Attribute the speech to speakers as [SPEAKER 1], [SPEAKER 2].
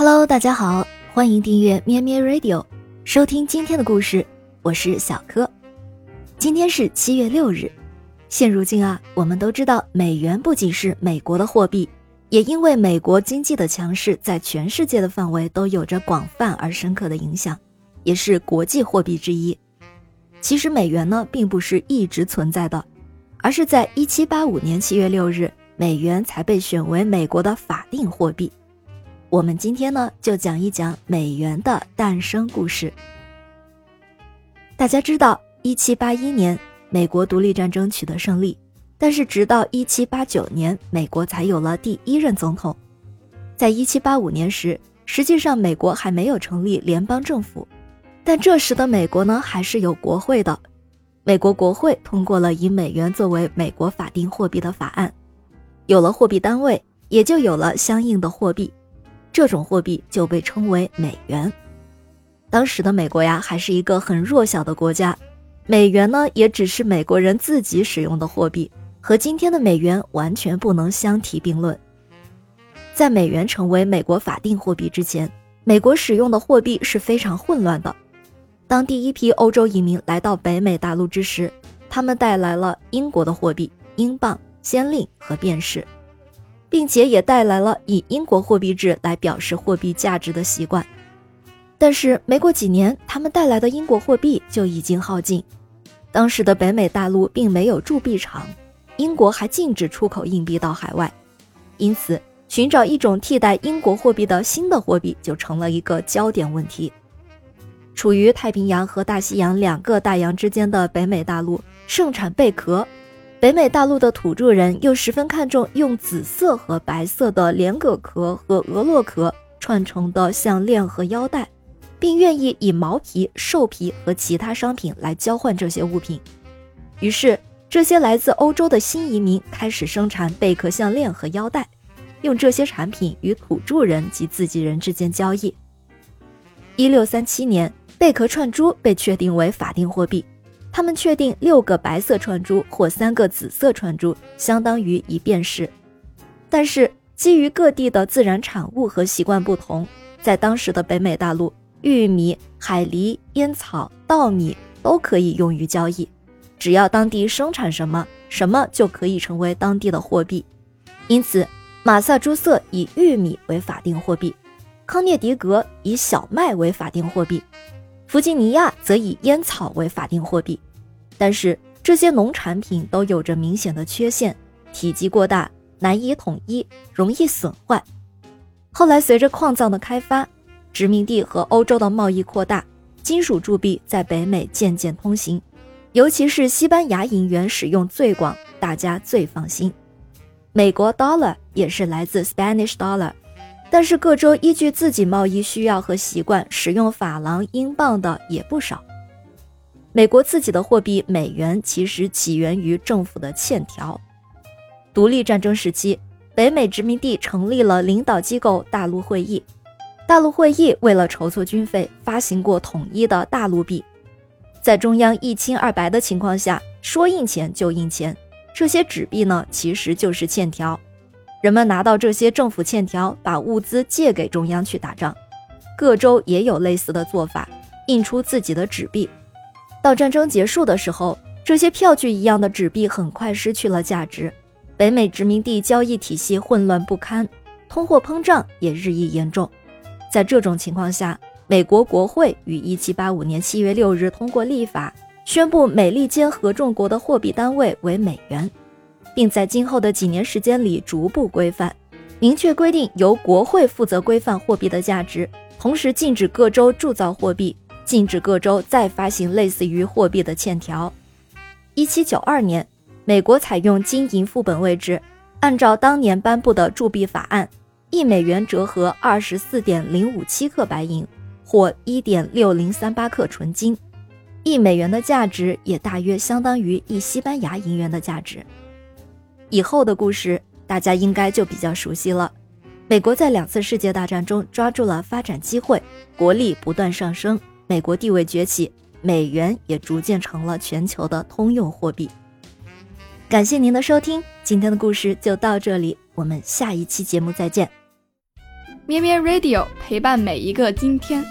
[SPEAKER 1] Hello，大家好，欢迎订阅咩咩 Radio，收听今天的故事。我是小柯。今天是七月六日。现如今啊，我们都知道，美元不仅是美国的货币，也因为美国经济的强势，在全世界的范围都有着广泛而深刻的影响，也是国际货币之一。其实美元呢，并不是一直存在的，而是在一七八五年七月六日，美元才被选为美国的法定货币。我们今天呢，就讲一讲美元的诞生故事。大家知道，一七八一年美国独立战争取得胜利，但是直到一七八九年，美国才有了第一任总统。在一七八五年时，实际上美国还没有成立联邦政府。但这时的美国呢，还是有国会的。美国国会通过了以美元作为美国法定货币的法案，有了货币单位，也就有了相应的货币，这种货币就被称为美元。当时的美国呀，还是一个很弱小的国家，美元呢，也只是美国人自己使用的货币，和今天的美元完全不能相提并论。在美元成为美国法定货币之前，美国使用的货币是非常混乱的。当第一批欧洲移民来到北美大陆之时，他们带来了英国的货币英镑、先令和便士，并且也带来了以英国货币制来表示货币价值的习惯。但是没过几年，他们带来的英国货币就已经耗尽。当时的北美大陆并没有铸币厂，英国还禁止出口硬币到海外，因此寻找一种替代英国货币的新的货币就成了一个焦点问题。处于太平洋和大西洋两个大洋之间的北美大陆盛产贝壳，北美大陆的土著人又十分看重用紫色和白色的莲蛤壳和鹅洛壳串成的项链和腰带，并愿意以毛皮、兽皮和其他商品来交换这些物品。于是，这些来自欧洲的新移民开始生产贝壳项链和腰带，用这些产品与土著人及自己人之间交易。一六三七年。贝壳串珠被确定为法定货币，他们确定六个白色串珠或三个紫色串珠相当于一便士。但是基于各地的自然产物和习惯不同，在当时的北美大陆，玉米、海狸、烟草、稻米都可以用于交易，只要当地生产什么，什么就可以成为当地的货币。因此，马萨诸塞以玉米为法定货币，康涅狄格以小麦为法定货币。弗吉尼亚则以烟草为法定货币，但是这些农产品都有着明显的缺陷，体积过大，难以统一，容易损坏。后来随着矿藏的开发，殖民地和欧洲的贸易扩大，金属铸币在北美渐渐通行，尤其是西班牙银元使用最广，大家最放心。美国 dollar 也是来自 Spanish dollar。但是各州依据自己贸易需要和习惯，使用法郎、英镑的也不少。美国自己的货币美元其实起源于政府的欠条。独立战争时期，北美殖民地成立了领导机构大陆会议。大陆会议为了筹措军费，发行过统一的大陆币。在中央一清二白的情况下，说印钱就印钱。这些纸币呢，其实就是欠条。人们拿到这些政府欠条，把物资借给中央去打仗。各州也有类似的做法，印出自己的纸币。到战争结束的时候，这些票据一样的纸币很快失去了价值。北美殖民地交易体系混乱不堪，通货膨胀也日益严重。在这种情况下，美国国会于1785年7月6日通过立法，宣布美利坚合众国的货币单位为美元。并在今后的几年时间里逐步规范，明确规定由国会负责规范货币的价值，同时禁止各州铸造货币，禁止各州再发行类似于货币的欠条。一七九二年，美国采用金银副本位制，按照当年颁布的铸币法案，一美元折合二十四点零五七克白银或一点六零三八克纯金，一美元的价值也大约相当于一西班牙银元的价值。以后的故事大家应该就比较熟悉了。美国在两次世界大战中抓住了发展机会，国力不断上升，美国地位崛起，美元也逐渐成了全球的通用货币。感谢您的收听，今天的故事就到这里，我们下一期节目再见。
[SPEAKER 2] 咩咩 Radio 陪伴每一个今天。